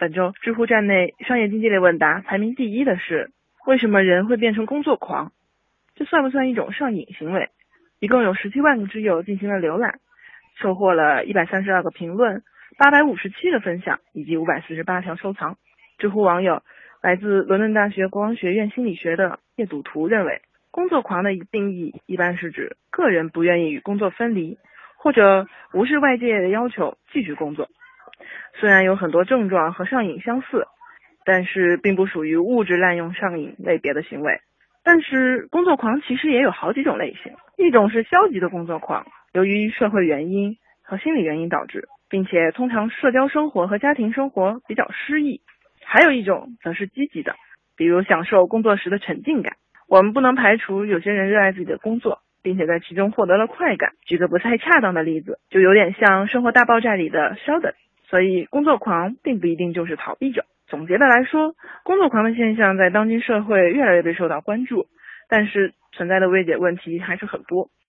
本周知乎站内商业经济类问答排名第一的是：为什么人会变成工作狂？这算不算一种上瘾行为？一共有十七万个知友进行了浏览，收获了一百三十二个评论、八百五十七个分享以及五百四十八条收藏。知乎网友来自伦敦大学国王学院心理学的叶赌图认为，工作狂的定义一般是指个人不愿意与工作分离，或者无视外界的要求继续工作。虽然有很多症状和上瘾相似，但是并不属于物质滥用上瘾类别的行为。但是工作狂其实也有好几种类型，一种是消极的工作狂，由于社会原因和心理原因导致，并且通常社交生活和家庭生活比较失意；还有一种则是积极的，比如享受工作时的沉浸感。我们不能排除有些人热爱自己的工作，并且在其中获得了快感。举个不太恰当的例子，就有点像《生活大爆炸》里的稍等。所以，工作狂并不一定就是逃避者。总结的来说，工作狂的现象在当今社会越来越被受到关注，但是存在的未解问题还是很多。